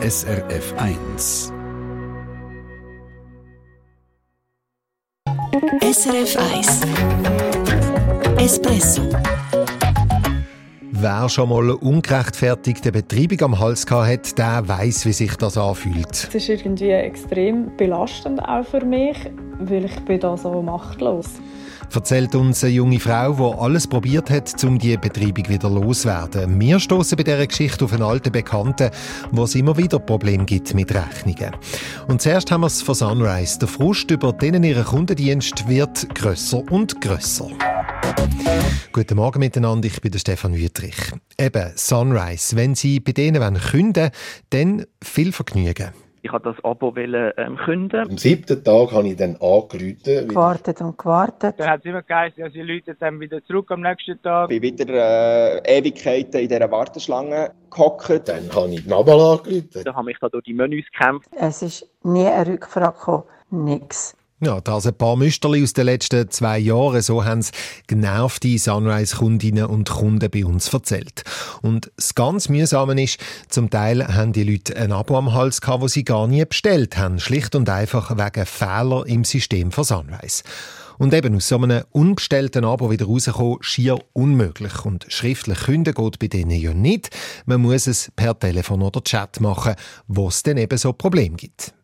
SRF 1. SRF 1 Espresso Wer schon mal eine ungerechtfertigte Betreibung am Hals hat, der weiß, wie sich das anfühlt. Es ist irgendwie extrem belastend auch für mich, weil ich bin da so machtlos erzählt uns eine junge Frau, die alles probiert hat, um die Betreibung wieder loszuwerden. Wir stoßen bei dieser Geschichte auf einen alten Bekannten, wo es immer wieder Probleme gibt mit Rechnungen. Und zuerst haben wir es von Sunrise. Der Frust über denen ihren Kundendienst wird grösser und grösser. Guten Morgen miteinander, ich bin der Stefan Wüttrich. Eben, Sunrise. Wenn Sie bei denen künden wollen, dann viel Vergnügen. Ich wollte das Abo wollen, ähm, künden. Am siebten Tag habe ich dann angerufen. Gewartet und gewartet. Dann hat es immer geheißen, ja, sie läuten dann wieder zurück am nächsten Tag. Ich bin wieder äh, Ewigkeiten in dieser Warteschlange gehockt. Dann habe ich nochmal angerufen. Dann habe ich da durch die Menüs gekämpft. Es ist nie eine Rückfrage gekommen. Nix. Ja, das ein paar Müsterli aus den letzten zwei Jahren. So haben es genervte Sunrise-Kundinnen und Kunden bei uns erzählt. Und das ganz Mühsame ist, zum Teil haben die Leute ein Abo am Hals gehabt, das sie gar nie bestellt haben. Schlicht und einfach wegen Fehler im System von Sunrise. Und eben aus so einem unbestellten Abo wieder rauskommen, schier unmöglich. Und schriftlich künden geht bei denen ja nicht. Man muss es per Telefon oder Chat machen, wo es dann eben so Probleme gibt.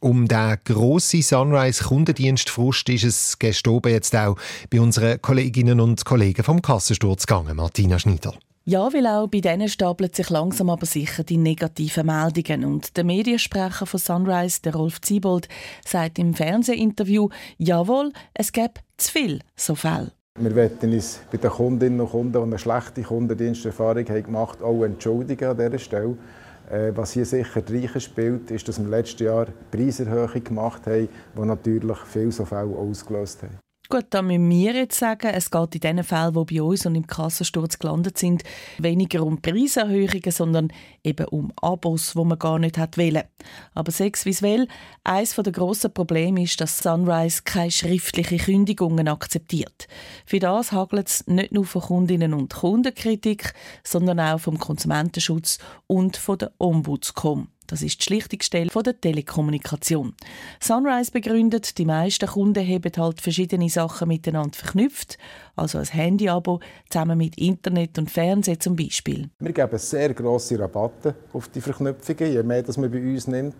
Um den grossen Sunrise-Kundendienstfrust ist es gestoben jetzt auch bei unseren Kolleginnen und Kollegen vom Kassensturz gegangen, Martina Schneider. Ja, weil auch bei denen stapeln sich langsam aber sicher die negativen Meldungen. Und der Mediensprecher von Sunrise, der Rolf Ziebold, sagt im Fernsehinterview, jawohl, es gäbe zu viel so Fälle. Wir werden uns bei den Kundinnen und Kunden, die eine schlechte Kundendiensterfahrung haben gemacht haben, auch entschuldigen an dieser Stelle. Äh, was hier sicher reicher spielt, ist, dass wir letztes Jahr Preiserhöhung gemacht haben, die natürlich viel so Fälle ausgelöst haben. Gut, da müssen wir jetzt sagen, es geht in den Fällen, die bei uns und im Kassensturz gelandet sind, weniger um Preiserhöhungen, sondern eben um Abos, wo man gar nicht hat wollen. Aber sechs wie es will, eines der grossen Probleme ist, dass Sunrise keine schriftlichen Kündigungen akzeptiert. Für das hagelt es nicht nur von Kundinnen und Kundenkritik, sondern auch vom Konsumentenschutz und von der Ombudscom. Das ist die Schlichtungsstelle der Telekommunikation. Sunrise begründet, die meisten Kunden haben halt verschiedene Sachen miteinander verknüpft, also ein Handy-Abo zusammen mit Internet und Fernsehen zum Beispiel. Wir geben sehr grosse Rabatte auf die Verknüpfungen, je mehr das man bei uns nimmt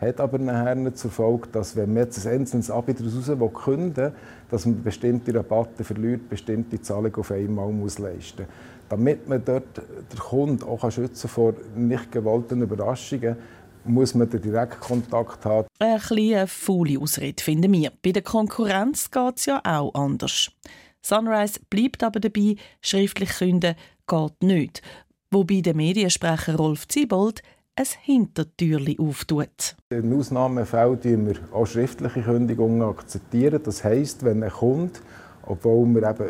hat aber nachher zur Folge, dass wenn man jetzt ein einzelnes Abo daraus künden dass man bestimmte Rabatte verliert, bestimmte Zahlungen auf einmal muss leisten muss. Damit man dort den Kunden auch schützen vor nicht gewollten Überraschungen, muss man den Direktkontakt haben. Ein eine faule Ausrede, finden wir. Bei der Konkurrenz geht es ja auch anders. Sunrise bleibt aber dabei, schriftlich künden geht nicht. Wobei der Mediensprecher Rolf Ziebold ein Hintertürchen auftut. In Ausnahmefällen akzeptieren wir auch schriftliche Kündigungen. akzeptieren. Das heisst, wenn ein Kunde obwohl wir eben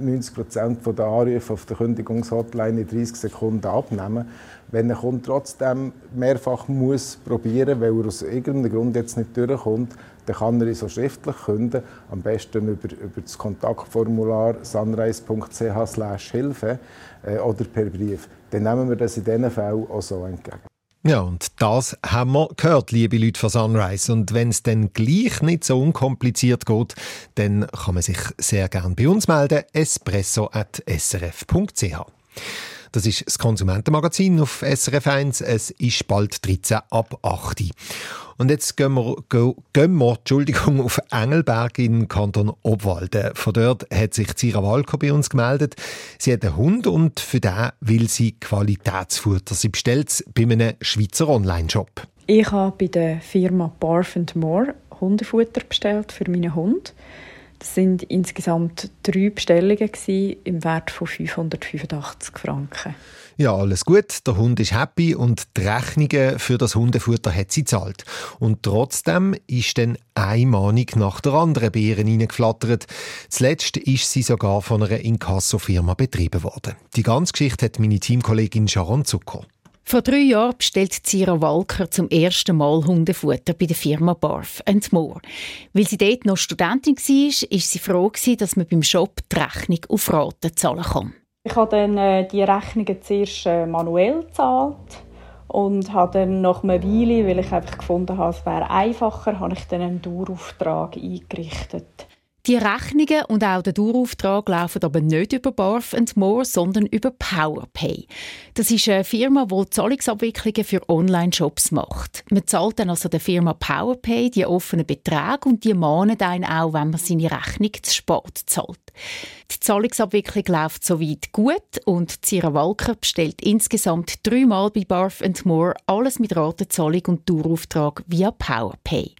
90 Prozent der Anrufe auf der Kündigungshotline in 30 Sekunden abnehmen. Wenn ein Kunde trotzdem mehrfach muss probieren, weil er aus irgendeinem Grund jetzt nicht durchkommt, dann kann er so schriftlich künden, am besten über, über das Kontaktformular sunrise.ch/hilfe äh, oder per Brief. Dann nehmen wir das in diesen Fällen auch so entgegen. Ja, und das haben wir gehört, liebe Leute von Sunrise. Und wenn es dann gleich nicht so unkompliziert geht, dann kann man sich sehr gern bei uns melden. espresso.srf.ch das ist das Konsumentenmagazin auf SRF 1. Es ist bald 13 ab 8 Und jetzt gehen wir, gehen wir Entschuldigung, auf Engelberg in Kanton Obwalden. Von dort hat sich Zira Walko bei uns gemeldet. Sie hat einen Hund und für den will sie Qualitätsfutter. Sie bestellt es bei einem Schweizer Online-Shop. Ich habe bei der Firma Barf More Hundefutter bestellt für meinen Hund. Das sind insgesamt drei Bestellungen im Wert von 585 Franken. Ja, alles gut. Der Hund ist happy und die Rechnungen für das Hundefutter hat sie zahlt. Und trotzdem ist dann eine Mahnung nach der anderen bei ihr reingeflattert. Zuletzt ist sie sogar von einer Inkasso-Firma betrieben worden. Die ganze Geschichte hat meine Teamkollegin Sharon Zucker. Vor drei Jahren bestellt Zira Walker zum ersten Mal Hundefutter bei der Firma Barf More. Weil sie dort noch Studentin war, ist sie froh, dass man beim Shop die Rechnung auf Raten zahlen kann. Ich habe dann äh, die Rechnungen zuerst äh, manuell gezahlt und habe dann nach einer Weile, weil ich einfach gefunden habe, es wäre einfacher, habe ich dann einen Dauerauftrag eingerichtet. Die Rechnungen und auch der Dauerauftrag laufen aber nicht über Barf More, sondern über PowerPay. Das ist eine Firma, die Zahlungsabwicklungen für Online-Shops macht. Man zahlt dann also der Firma PowerPay die offenen Beträge und die mahnen einen auch, wenn man seine Rechnung zu spät zahlt. Die Zahlungsabwicklung läuft soweit gut und Zira Walker bestellt insgesamt dreimal bei Barf More alles mit Ratenzahlung und Dauerauftrag via PowerPay.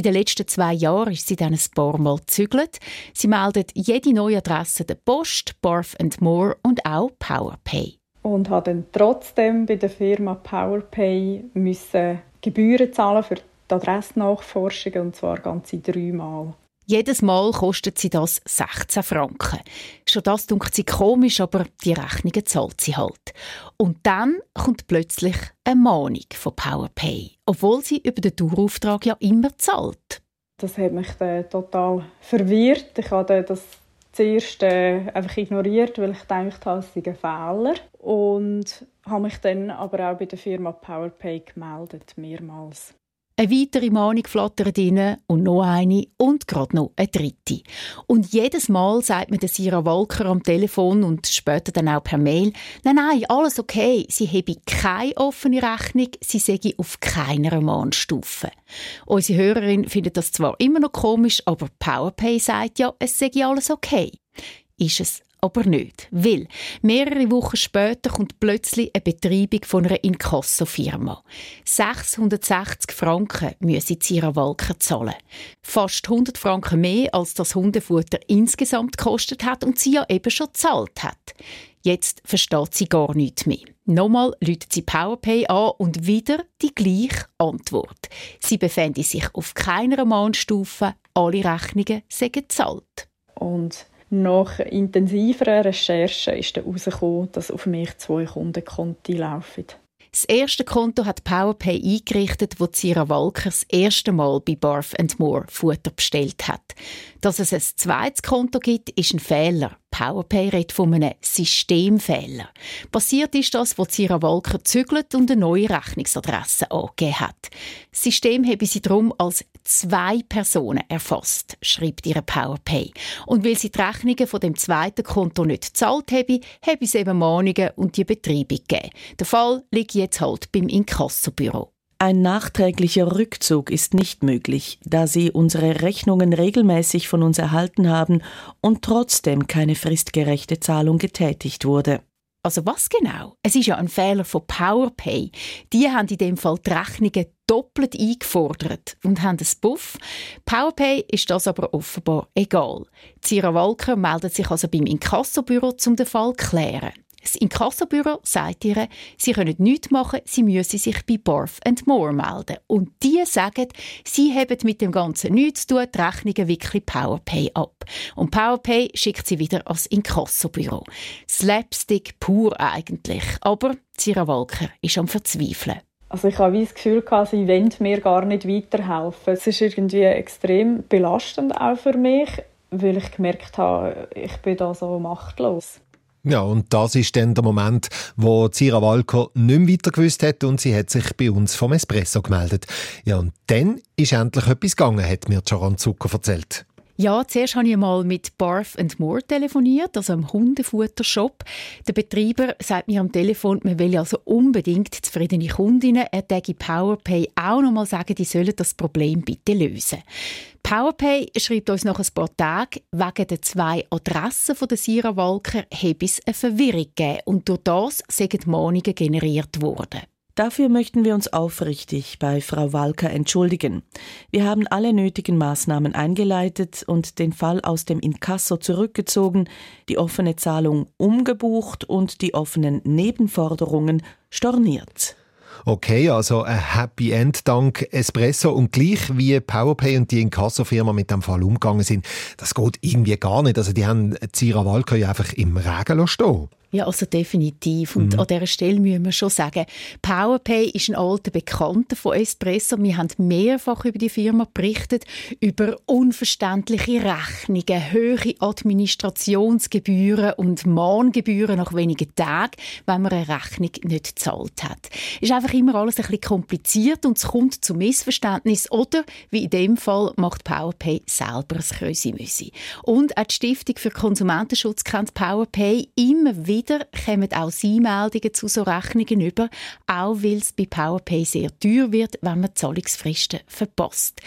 In den letzten zwei Jahren ist sie dann ein paar Mal gezügelt. Sie meldet jede neue Adresse der Post, Barf More und auch PowerPay. Und habe dann trotzdem bei der Firma PowerPay müssen Gebühren zahlen für die Adressnachforschung und zwar ganze dreimal. Jedes Mal kostet sie das 16 Franken. Schon das dunkt sie komisch, aber die Rechnungen zahlt sie halt. Und dann kommt plötzlich eine Mahnung von PowerPay, obwohl sie über den Dauerauftrag ja immer zahlt. Das hat mich total verwirrt. Ich habe das zuerst äh, einfach ignoriert, weil ich gedacht habe, es sei ein Fehler. Und habe mich dann aber auch bei der Firma PowerPay gemeldet, mehrmals. Eine weitere Mahnung flattert rein und noch eine und gerade noch eine dritte. Und jedes Mal sagt mir der Sira Walker am Telefon und später dann auch per Mail, nein, nein, alles okay, sie habe keine offene Rechnung, sie sei auf keiner Mahnstufe. Unsere Hörerin findet das zwar immer noch komisch, aber PowerPay sagt ja, es sei alles okay. Ist es aber nicht. Weil mehrere Wochen später kommt plötzlich eine Betreibung von einer Inkasso-Firma. 660 Franken müssen Zira Walker zahlen. Fast 100 Franken mehr, als das Hundefutter insgesamt gekostet hat und sie ja eben schon gezahlt hat. Jetzt versteht sie gar nichts mehr. Nochmal läutet sie PowerPay an und wieder die gleiche Antwort. Sie befände sich auf keiner Mahnstufe, alle Rechnungen seien gezahlt. Und nach intensiveren Recherchen ist dann herausgekommen, dass auf mich zwei Kundenkonti laufen. Das erste Konto hat PowerPay eingerichtet, wo Zira Walker das erste Mal bei Barf More Futter bestellt hat. Dass es ein zweites Konto gibt, ist ein Fehler. PowerPay redet von einem Systemfehler. Passiert ist das, wo Zira Walker zügelt und eine neue Rechnungsadresse angegeben hat. Das System habe sie darum als zwei Personen erfasst, schreibt ihre PowerPay. Und weil sie die Rechnungen von dem zweiten Konto nicht gezahlt habe, habe sie eben Mahnungen und die Betreibung gegeben. Der Fall liegt jetzt halt beim Inkassobüro. Ein nachträglicher Rückzug ist nicht möglich, da Sie unsere Rechnungen regelmäßig von uns erhalten haben und trotzdem keine fristgerechte Zahlung getätigt wurde. Also was genau? Es ist ja ein Fehler von PowerPay. Die haben in dem Fall die Rechnungen doppelt eingefordert und haben einen Buff. PowerPay ist das aber offenbar egal. Zira Walker meldet sich also beim Inkassobüro, um den Fall zu klären. Das Inkassobüro sagt ihr, sie können nichts machen, sie müssen sich bei Barth More melden. Und die sagen, sie haben mit dem Ganzen nichts zu tun, die Rechnungen wirklich PowerPay ab. Und PowerPay schickt sie wieder ans Inkassobüro. Slapstick pur eigentlich. Aber Zira Walker ist am Verzweifeln. Also ich habe das Gefühl, sie wollen mir gar nicht weiterhelfen. Es ist irgendwie extrem belastend auch für mich, weil ich gemerkt habe, ich bin da so machtlos. Ja, und das ist dann der Moment, wo Zira Walker nicht mehr weiter gewusst hat und sie hat sich bei uns vom Espresso gemeldet. Ja, und dann ist endlich etwas gegangen, hat mir Charan Zucker erzählt. Ja, zuerst habe ich mal mit Barth More telefoniert, also einem Hundefuttershop. Der Betreiber sagt mir am Telefon, man will also unbedingt zufriedene Kundinnen. Er täge PowerPay auch noch mal sagen, die sollen das Problem bitte lösen. PowerPay schreibt uns nach ein paar Tagen, wegen den zwei Adressen von der Sira Walker habe es eine Verwirrung gegeben und durch das sind Mahnungen generiert worden. Dafür möchten wir uns aufrichtig bei Frau Walker entschuldigen. Wir haben alle nötigen Maßnahmen eingeleitet und den Fall aus dem Inkasso zurückgezogen, die offene Zahlung umgebucht und die offenen Nebenforderungen storniert. Okay, also ein Happy End dank Espresso und gleich wie PowerPay und die Inkasso-Firma mit dem Fall umgegangen sind, das geht irgendwie gar nicht. Also die haben Zira Walker ja einfach im Regen stehen Ja, also definitiv. Und mhm. an dieser Stelle müssen wir schon sagen, PowerPay ist ein alter Bekannter von Espresso. Wir haben mehrfach über die Firma berichtet, über unverständliche Rechnungen, hohe Administrationsgebühren und Mahngebühren nach wenigen Tagen, wenn man eine Rechnung nicht gezahlt hat. Ist einfach immer alles ein bisschen kompliziert und es kommt zu Missverständnis oder, wie in dem Fall, macht PowerPay selber das Krösimüsi. Und auch die Stiftung für Konsumentenschutz kennt PowerPay immer wieder wieder kommen auch Sie Meldungen zu so Rechnungen über, auch weil es bei PowerPay sehr teuer wird, wenn man Zahlungsfristen verpasst.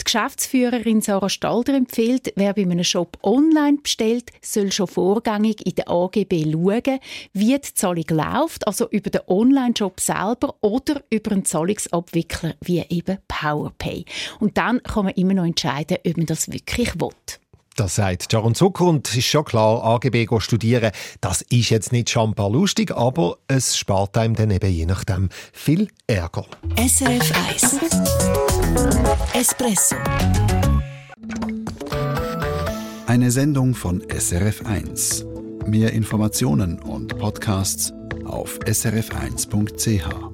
Die Geschäftsführerin Sarah Stalder empfiehlt, wer bei einem Shop online bestellt, soll schon vorgängig in der AGB schauen, wie die Zahlung läuft, also über den Online-Shop selber oder über einen Zahlungsabwickler wie eben PowerPay. Und dann kann man immer noch entscheiden, ob man das wirklich will. Das sagt Jaron Zucker und es ist schon klar, AGB studieren, das ist jetzt nicht schambar lustig, aber es spart einem dann eben je nachdem viel Ärger. SRF 1 Espresso Eine Sendung von SRF 1. Mehr Informationen und Podcasts auf srf1.ch.